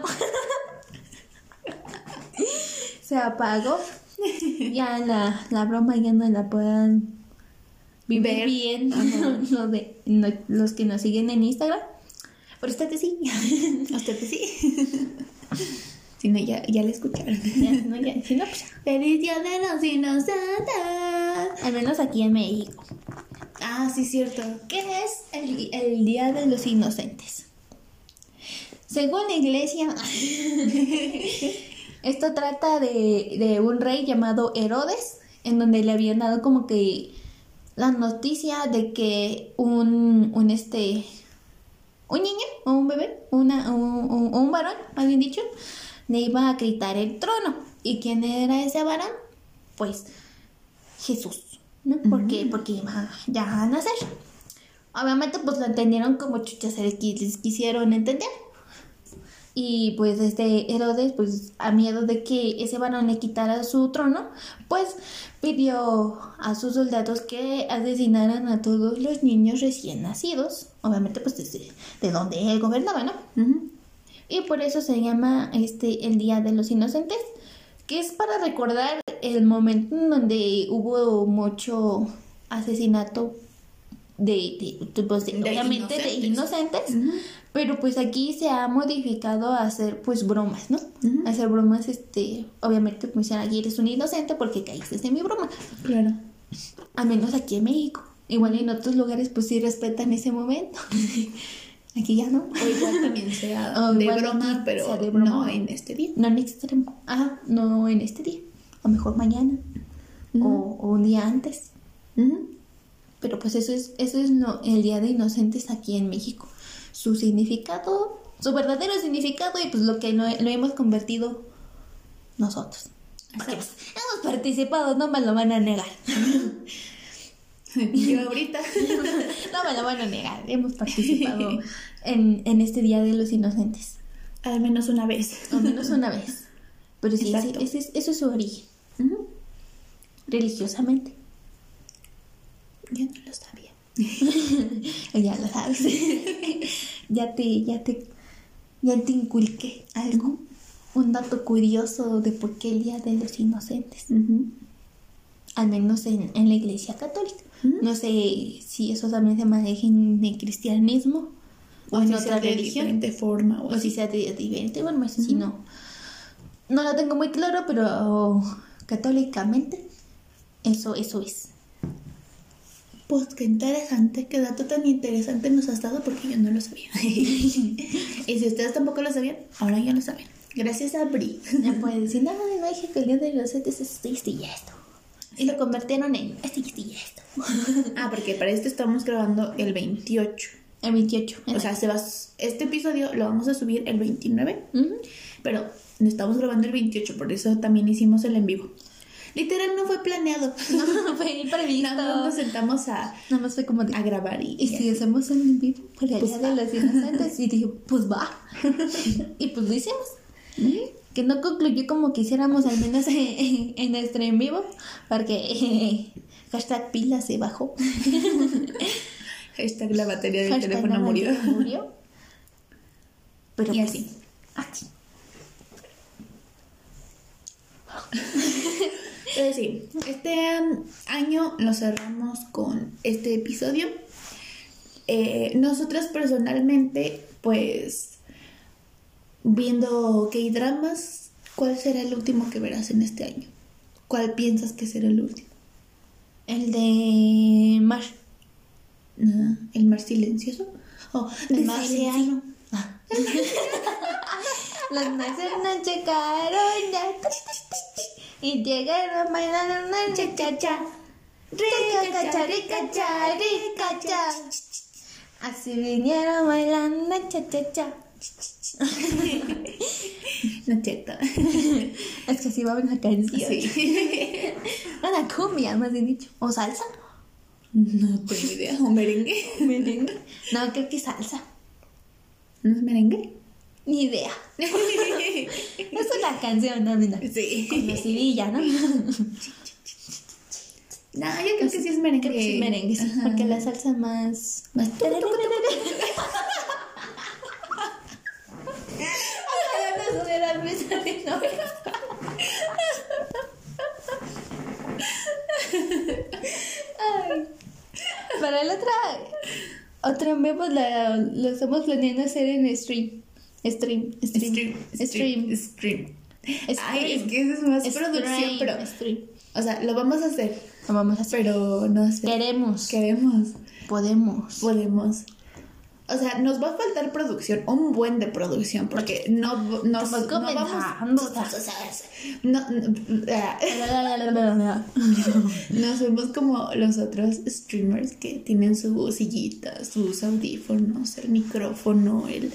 Se apagó. Ya la, la broma ya no la puedan vivir Ver. bien Ajá. los, de, no- los que nos siguen en Instagram. Pero ustedes sí. Ustedes sí. Si no, ya, ya la escucharon. Ya, no, ya, si no, pues, Feliz día de los inocentes. al menos aquí en México. Ah, sí, cierto. ¿Qué es el, el Día de los Inocentes? Según la iglesia, esto trata de, de un rey llamado Herodes, en donde le habían dado como que la noticia de que un, un este, un niño o un bebé, una, un, un- un varón, más bien dicho, le iba a quitar el trono. ¿Y quién era ese varón? Pues Jesús, ¿no? Porque, porque iba ya a nacer. Obviamente, pues lo entendieron como chuchas les quisieron entender. Y pues este Herodes, pues a miedo de que ese varón le quitara su trono, pues pidió a sus soldados que asesinaran a todos los niños recién nacidos. Obviamente, pues desde de donde él gobernaba, ¿no? Y por eso se llama este el Día de los Inocentes, que es para recordar el momento en donde hubo mucho asesinato de, de, pues, de- De obviamente de inocentes. inocentes, Ujú. Pero pues aquí se ha modificado a hacer pues bromas, ¿no? A hacer bromas, este, obviamente pues dicen, aquí eres un inocente porque caíste en mi broma, Claro. al menos aquí en México. Igual en otros lugares pues sí respetan ese momento. aquí ya no. O igual también sea O de broma, pero sea de broma. no en este día. No en extremo. Ah, no en este día. A lo mejor mañana. o, o un día antes. Pero pues eso es, eso es lo- el Día de Inocentes aquí en México. Su significado, su verdadero significado y pues lo que lo, lo hemos convertido nosotros. Porque pues, hemos participado, no me lo van a negar. Yo ahorita. No me lo van a negar. Hemos participado en, en este Día de los Inocentes. Al menos una vez. Al menos una vez. Pero sí, ese- eso es su origen. Religiosamente. Yo no lo sabía. Ya lo sabes. ya te, ya te, ya te inculqué algo. Un dato curioso de por qué el Día de los Inocentes. Al menos en, en la Iglesia Católica. No sé si eso también se maneja en el cristianismo o, O en si otra sea de religión. diferente forma. O, O si sea de diferente. Bueno, eso sí no. No lo tengo muy claro, pero católicamente eso, eso es. Pues qué interesante, qué dato tan interesante nos has dado porque yo no lo sabía. y si ustedes tampoco lo sabían, ahora ya lo saben. Gracias a Bri. Ya pueden decir, no, en México el día de los es esto y esto y esto. Lo convirtieron en esto y esto esto. ah, porque para este estamos grabando el 28. El 28. O sea, se va, este episodio lo vamos a subir el 29, Ujú. pero lo estamos grabando el 28, por eso también hicimos el en vivo. Literal no fue planeado. no fue previsto. Nada más nos sentamos a, Nada más fue como de, a grabar y, ¿y si hacemos un en vivo para el Pues día de los inocentes? Y dije, pues va. y pues lo hicimos. Que no concluyó como quisiéramos, al menos en, en nuestro en vivo, porque Hashtag pila se bajó. Hashtag la batería del Hashtag teléfono murió. murió. Pero Y pues, así. así. Entonces sí, este año lo cerramos con este episodio. Eh, nosotras personalmente, pues, viendo K-dramas, ¿cuál será el último que verás en este año? ¿Cuál piensas que será el último? El de Mar. Ah, ¿El mar silencioso? Oh, El llegaron ya. Y llegaron bailando una cha-cha-cha. Rica-cha, rica-cha, rica-cha. Así vinieron bailando cha-cha-cha. No es cierto. Es que así va una canción. Sí. Una cumbia, más bien dicho. O salsa. No tengo idea. ¿Un merengue? Merengue. No, creo que salsa. ¿No es merengue? Ni idea. Es una canción, no, mira. Sí. Conocidilla, ¿no? No, yo creo que sí es merengue. Creo que sí, merengue, sí. Ajá. Porque la salsa más. Más. Ay. Para la otra. Otra en vivo la, lo estamos planeando hacer en stream. Stream. Stream. Stream. Stream. Stream. Ay, es que eso es más Stream, producción, pero. Stream. O sea, lo vamos a hacer, Lo vamos a hacer. pero no sé. Queremos. Queremos, Podemos. podemos. O sea, nos va a faltar producción, un buen de producción, porque no, no, Estamos no vamos. No, no, ah, no somos como los otros streamers que tienen su sillita, sus audífonos, el micrófono, el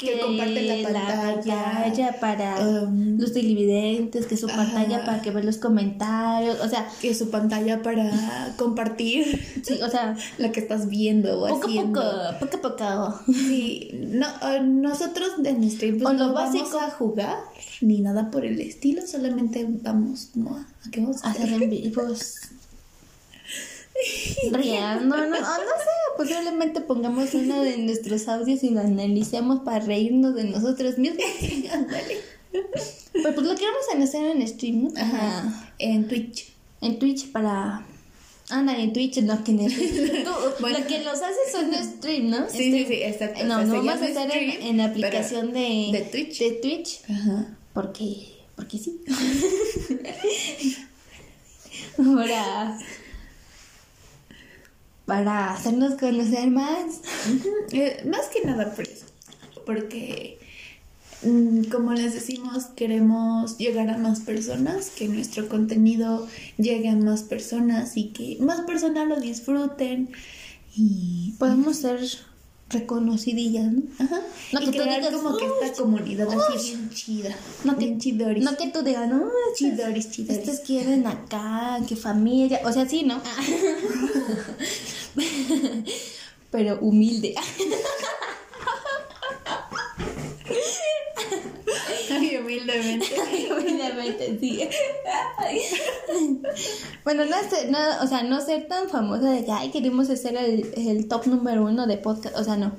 que comparten la pantalla. pantalla para um, los televidentes, que su pantalla para que vean los comentarios, o sea, que su pantalla para compartir sí, o sea, la que estás viendo o poco a haciendo. poco, poco a poco. Sí, no, eh, nosotros en stream pues, O lo no básico. vamos a jugar ni nada por el estilo, solamente vamos como a, ¿a qué vamos a hacer? Hacer en vivos. Riendo, no, no, no sé, posiblemente pongamos uno de nuestros audios y lo analicemos para reírnos de nosotros mismos. Pero pues lo queremos hacer en stream, ¿no? Ajá. En Twitch. En Twitch para. Anda, en Twitch, no, que en el Tú, Bueno. Lo que los haces son stream, ¿no? Sí, sí, Stream. sí, exacto. No, O no vamos a hacer en, en la aplicación de, de Twitch. de Twitch, Ajá. porque, porque sí. para, para hacernos conocer más. Eh, más que nada por eso. Porque, mm, como les decimos, queremos llegar a más personas, que nuestro contenido llegue a más personas y que más personas lo disfruten. Y, Podemos ser reconocidillas, ¿no? ajá, No y que tú crear digas, como que "Uy, esta comunidad uy". así bien chida. No que- bien chidoris. No que tú digas, no, estos- Chidoris, chidoris. Estos quieren acá, que familia, o sea, sí, ¿no? Pero humilde. Ay, humildemente. Humildemente, sí. bueno, no, ser, no, o sea, no ser tan famosa de que, ay, queremos ser el, el top número uno de podcast, o sea, no.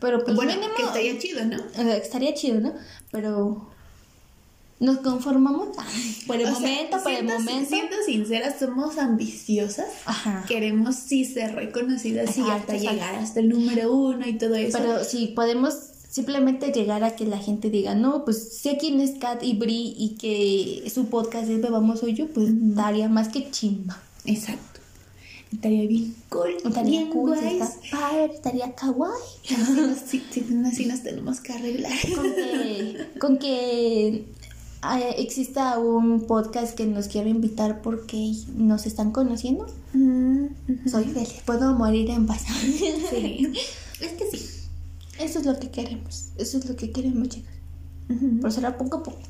Pero pues bueno, mínimo, que estaría chido, ¿no? estaría chido, ¿no? Pero nos conformamos Ay, por el O sea, momento, por el momento. Siendo sinceras, somos ambiciosas. Ajá. Queremos sí ser reconocidas y hasta llegar hasta el número uno y todo eso. Pero si podemos simplemente llegar a que la gente diga, no, pues sé quién es Kat y Bri y que su podcast es Bebamos Soy Yo, pues daría más que chimba. Exacto. Estaría bien cool. Estaría bien cool, está padre, estaría kawaii. Así nos, sí, sí, así nos tenemos que arreglar. Con que, con que eh, exista un podcast que nos quiera invitar porque nos están conociendo, Mm, soy feliz, puedo morir en paz. Sí. Es que sí. Eso es lo que queremos, eso es lo que queremos, chicas. Pero será poco a poco.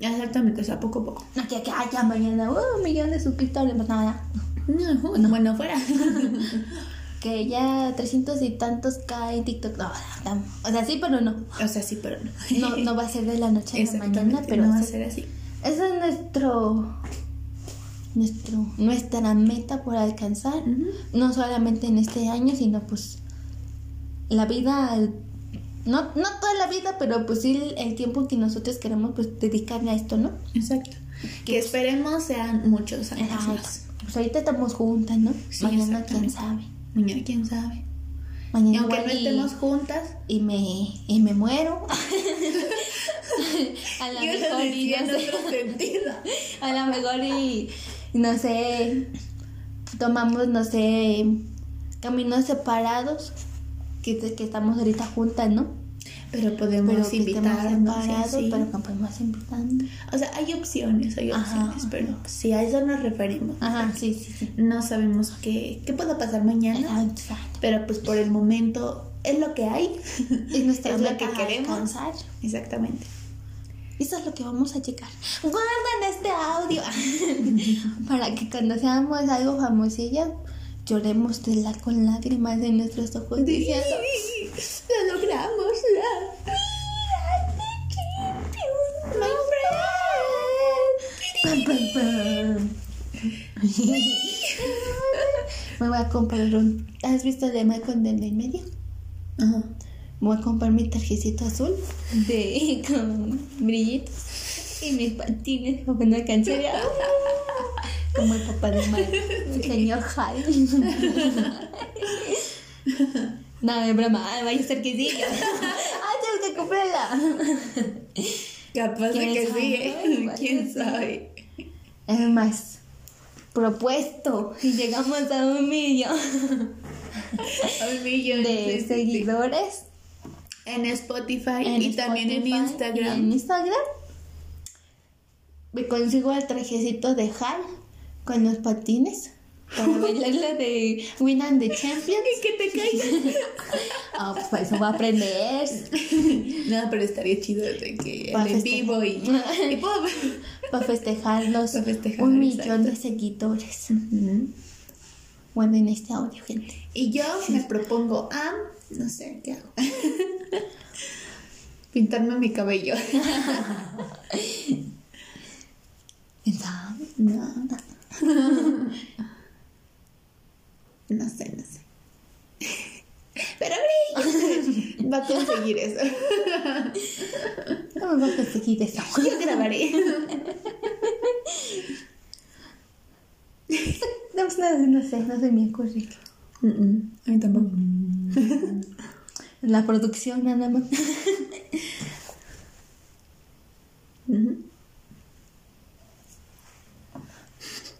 Exactamente, o sea, poco a poco. No que, que haya mañana uh, un millón de suscriptores, pues nada. No, bueno, fuera. Que ya 300 y tantos caen en TikTok. No, no, o sea, sí, pero no. O sea, sí, pero no. No, no va a ser de la noche a la mañana, pero no va a ser así. ese es nuestro nuestro, nuestra meta por alcanzar, no solamente en este año, sino pues la vida, no, no toda la vida, pero pues sí el, el tiempo que nosotros queremos pues dedicarle a esto, ¿no? Exacto. Que esperemos sean muchos años más. Pues ahorita estamos juntas, ¿no? Sí, Mañana quién sabe. Mañana quién sabe. Mañana Y aunque no estemos juntas, y me, y me muero. a lo mejor y no sé. sentido. A lo mejor y no sé, tomamos, no sé, caminos separados, que, que estamos ahorita juntas, ¿no? Pero podemos Pero invitarnos. y separados, así. pero que podemos invitando. O sea, hay opciones, hay Ajá, opciones, pero si a eso nos referimos. Ajá, sí, sí, sí. No sabemos qué, qué pueda pasar mañana, Exacto. pero pues por el momento es lo que hay. Es nuestra Es lo que queremos. alcanzar. Exactamente. Eso es lo que vamos a llegar. Guarden este audio para que cuando seamos algo famosillas lloremos de la, con lágrimas en nuestros ojos diciendo Lo logramos. la- Pam, pam, pam. Me voy a comprar un. ¿Has visto el de Michael del en medio? Ajá. Voy a comprar mi tarjecito azul de con brillitos y mis patines como una canción. Como el papá de Mike, el señor Hal. No, es broma, Ay, vaya a ser que sí. Ah, tengo que comprarla. Capaz de ¿Quién que sabe? sí, ¿eh? ¿Quién sabe? Es más, propuesto y llegamos a un millón Un millón de seguidores En Spotify en y también en Instagram. y en Instagram. Me consigo el trajecito de Hal con los patines para bailar la de Win and the Champions. Y que te caiga. Ah, pues para eso voy a aprender. no, pero estaría chido de que en vivo y, y Para festejar los Pa' festejar, un millón exacto. de seguidores. Bueno, en este audio, gente. Y yo me propongo a, no sé, ¿qué hago? Pintarme mi cabello. ¿Quién sabe? No. No sé, no sé. Pero Bri va a conseguir eso. No me voy a conseguir eso. Yo grabaré. No, pues nada, no sé, no se me ocurre. Mm, mm, A mí tampoco. La producción nada más. Ujú.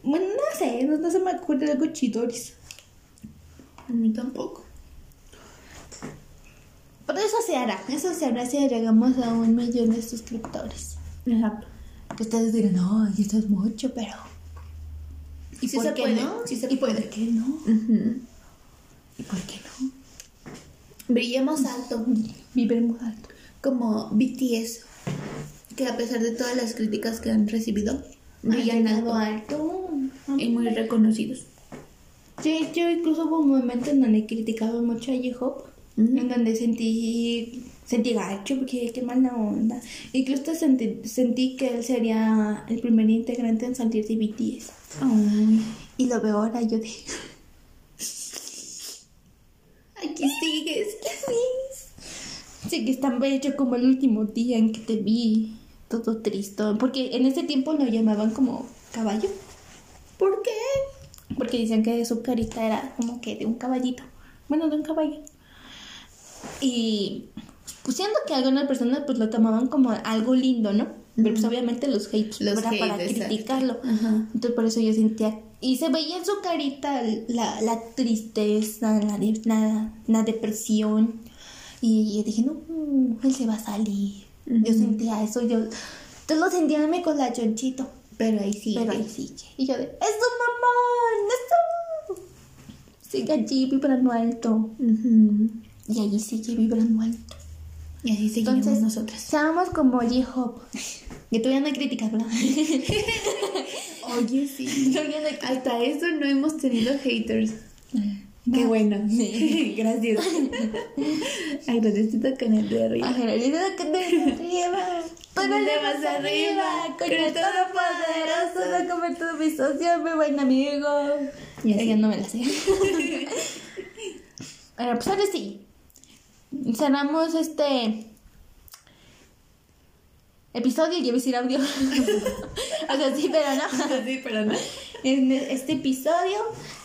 Bueno, no sé, no, no se me ocurre algo chidores. A mí tampoco. Pero eso se hará, eso se hará si llegamos a un millón de suscriptores. Exacto. Que ustedes dirán, no, y eso es mucho, pero. ¿Y Sí por se qué puede, no? sí se ¿Y puede. por qué no? ¿Y por qué no? Brillemos alto, Viviremos alto. como BTS, que a pesar de todas las críticas que han recibido, Brillan alto alto. y muy reconocidos. Sí, yo incluso hubo un momento en donde criticaba mucho a J-Hope, en donde sentí, sentí gacho, porque qué mala onda. Incluso sentí, sentí que él sería el primer integrante en salir de BTS. Ay, Y lo veo ahora, yo de... aquí sigues. Sí, que es tan bello como el último día en que te vi, todo tristón. Porque en ese tiempo lo llamaban como caballo, ¿Por qué? porque decían que su carita era como que de un caballito. Bueno, de un caballo. Y pues siendo que algunas personas pues lo tomaban como algo lindo, ¿no? Pero pues obviamente los hates Los era para exacto. criticarlo. Ajá. Entonces por eso yo sentía... Y se veía en su carita la, la tristeza, la, de- la, la depresión. Y yo dije, no, él se va a salir. Yo sentía eso, yo... Tú lo sentías en mi colachoncito. Pero ahí sí. Pero ahí sigue. Y yo de, ¡es tu mamá! ¡Eso! Sigue allí vibrando alto. Y allí sigue vibrando alto. Y así seguimos Entonces, nosotras. seamos como J-Hope. Que tú ya no criticas, ¿verdad? Oye, sí. Hasta eso no hemos tenido haters. Qué bueno. Gracias. Agradecido con el de arriba. Te lleva. Pero de le más arriba, con el todopoderoso, no como tu mi socio, mi buen amigo. Y así. No me la sé. Bueno, pues ahora sí. Cerramos este episodio, ya iba a decir audio. o sea, sí, pero no. Sí, pero no. En este episodio,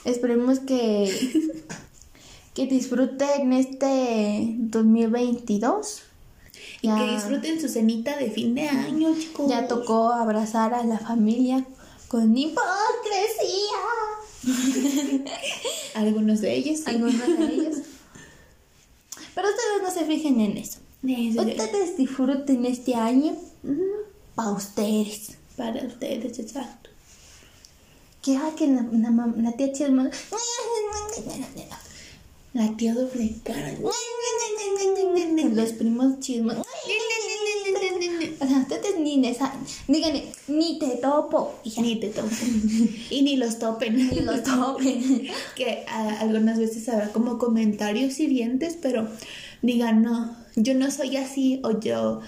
esperemos que, que disfruten este 2022. Y Ya- que disfruten su cenita de fin de año, chicos. Ya tocó abrazar a la familia con hipocresía. Algunos de ellos. sí. Algunos de ellos. Pero ustedes no se fijen en eso. Sí, sí, sí. Ustedes disfruten este año para ustedes. Para ustedes, exacto. Que ah, que la, la, mam- la tía chismosa. La tía doble cara. Los primos chismos. O sea, ustedes ni. Díganle, ni te topo. Ya Ni te topen. y ni los topen. ni los topen. que ah, algunas veces habrá como comentarios hirientes, pero digan, no, yo no soy así o yo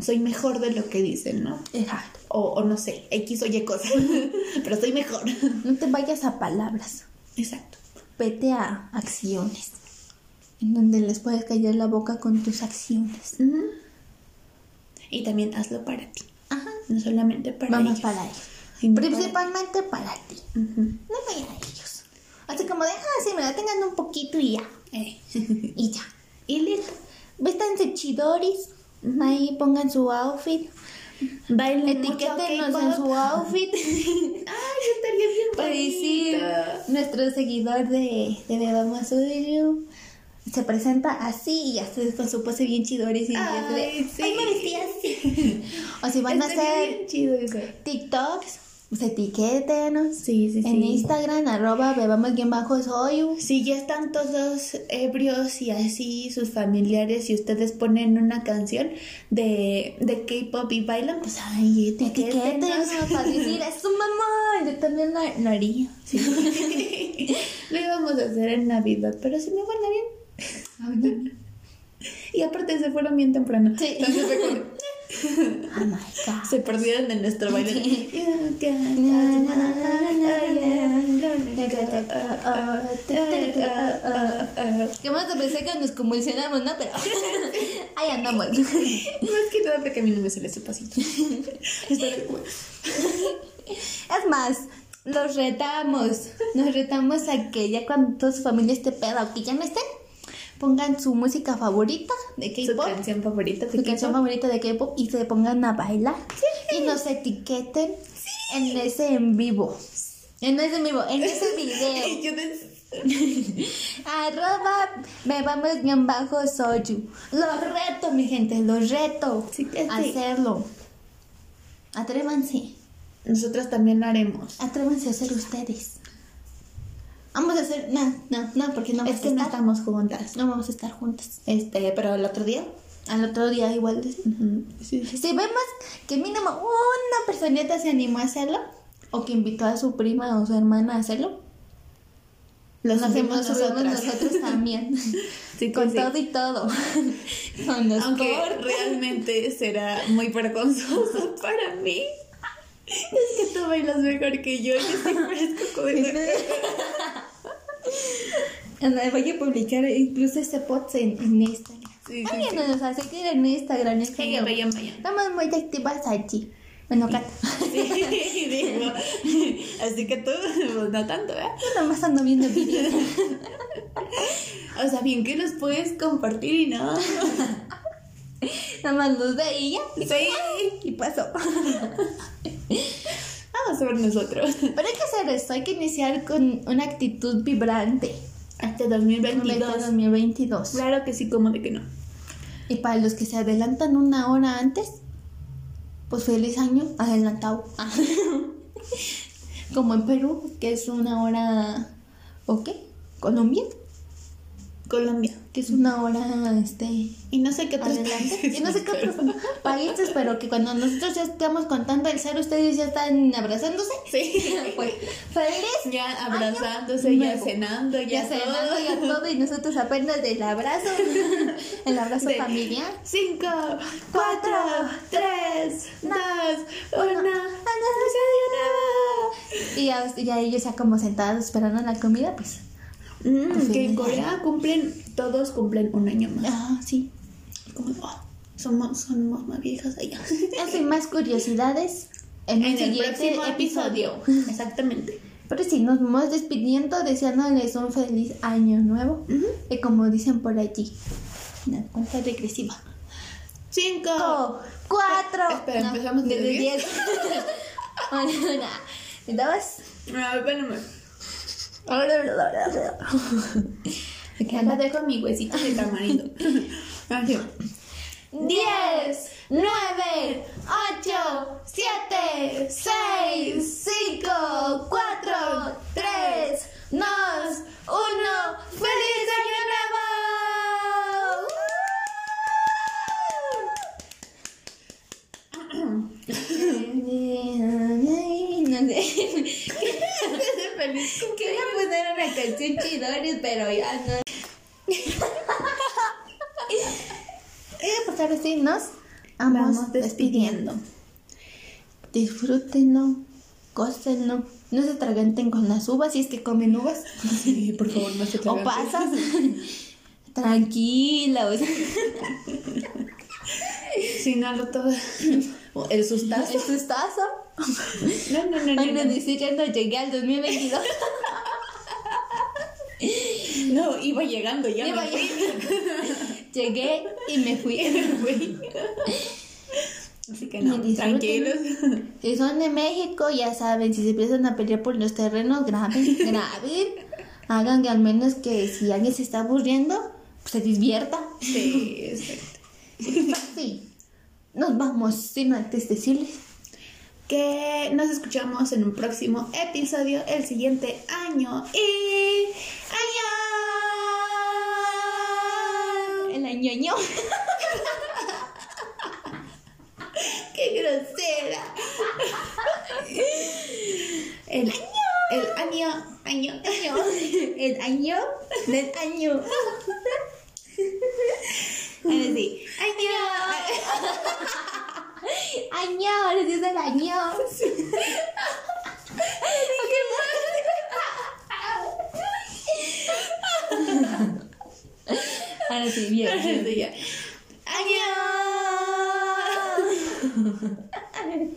soy mejor de lo que dicen, ¿no? Exacto. O, o no sé, X o Y cosa, pero soy mejor. No te vayas a palabras. Exacto. Vete a acciones. En donde les puedes callar la boca con tus acciones. Y también hazlo para ti, Ajá. no solamente para Vamos ellos. para ellos. Principalmente para ti. Ujú. No para ellos. Así como deja así, me la tengan un poquito y ya. Eh. Y ya. y listo. Véstanse chidoris. Ahí pongan su outfit. Bailen Etiquétenos en su outfit. Ay, estaría bien Para decir, bonito. nuestro seguidor de, de Bebamos Suyo se presenta así y ya se con su pose bien chidoris y Ay, sí. "Ay, me vestí así. o si van a hacer. TikToks, pues etiquétenos. Sí, sí, sí. En Instagram, arroba bebamos bien bajo soyu. Si ya están todos ebrios y así sus familiares y ustedes ponen una canción de, de K-pop y bailan, pues ay, etiquétenos. Etiquétenos para decir, es su mamá. Yo también lo, lo haría. Lo íbamos a hacer en Navidad, pero si me van bien. Y aparte se fueron bien temprano. Sí. Entonces Oh my god. se perdieron en nuestro baile. Que más pensé que nos convulsionamos, ¿no? Pero ahí andamos. No es que nada porque a mí no me sale ese pasito. Es más, los retamos. Nos retamos a que ya cuando toda su familia esté peda o que ya no estén, pongan su música favorita de Su K-pop. canción favorita de Su canción K-pop. favorita de K-pop y se pongan a bailar. Y nos etiqueten en ese en vivo. En ese en vivo, en ese video. Arroba me vamos bien bajo soyu. Los reto, mi gente, los reto. Sí que sí. hacerlo. Atrévanse. Nosotros también lo haremos. Atrévanse a hacer ustedes. Vamos a hacer. No, no, no, porque no Es que a no estamos juntas. No vamos a estar juntas. Este, pero el otro día. Al otro día igual. de- Sí, sí. Si vemos que mínimo una personita se animó a hacerlo, o que invitó a su prima o su hermana a hacerlo, Lo nos subimos hacemos nosotras. nosotros también. Sí, Con sí. todo y todo. Con los Aunque cortes. realmente será muy vergonzoso para mí. Es que tú bailas mejor que yo. Yo sí parezco como Anda, Voy a publicar incluso este post en, en Instagram. Sí, sí, Alguien sí. nos a seguir en Instagram. es como- vayan, vayan. Estamos muy activas allí. Bueno, Cata. Sí, digo. Así que tú, pues, no tanto, ¿eh? Yo nomás ando viendo videos. O sea, bien que los puedes compartir y no. Nada más los veía Sí. y pasó. A ver nosotros. Pero hay que hacer esto, hay que iniciar con una actitud vibrante. 2022. 2022. Claro que sí, como de que no. Y para los que se adelantan una hora antes, pues feliz año adelantado. Como en Perú, que es una hora, ¿o qué? Colombia. Colombia. Que es una hora, este... Y no sé qué otros países. Y no sé qué otros países, pero que cuando nosotros ya estamos contando el cero, ustedes ya están abrazándose. Sí. Pues, feliz. Ya abrazándose, ya cenando, ya, Ya cenando, todo. ya todo, y nosotros apenas del abrazo, el abrazo De- familiar. Cinco, cuatro, tres, dos, una. Y ya, ya ellos ya como sentados esperando la comida, pues. Mm, que en. Corea cumplen, todos cumplen un año más. Ah, sí. Como, oh, somos, somos más viejas allá. Hacen más curiosidades en, el en el siguiente próximo episodio. episodio. Exactamente. Pero sí, nos vamos despidiendo, deseándoles un feliz año nuevo. Y como dicen por allí, una cuenta regresiva. Cinco. Cinco, cuatro. Espera, empezamos desde diez. diez. Una, dos. Ah, espérame. Acá Acá dejo mi huesito de tamarindo. Así. 10, 9, 8, 7, 6, 5, 4, 3, 2, 1. ¡Feliz Año Nuevo! No sé. Feliz. Quería poner una canción chidores, pero ya no. y pues ahora sí nos vamos, Vamos despidiendo. despidiendo. Disfrútenlo, gócenlo. No se atraganten con las uvas si es que comen uvas. Sí, por favor, no se o tragan. pasas. Tranquila, o sea, Si no lo todo. El sustazo. el sustazo. No, no, no, Ay, no. no no llegué al 2022. No, iba llegando, ya Iba me fui. Llegué y me fui. Me fui. Así que no, Y tranquilos. Si son de México, ya saben, si se empiezan a pelear por los terrenos, graben, graben. Hagan que al menos que si alguien se está aburriendo, pues se divierta. Sí, exacto. Sí. Nos vamos sin antes decirles. Que nos escuchamos en un próximo episodio el siguiente año. Y. ¡Año! El año año. ¡Qué grosera! El año. El año. Año. Año. El año del año. Sí. ¡Año! Año, ahora sí es el año. Ahora sí, bien. Ahora sí, ya. ¡Año!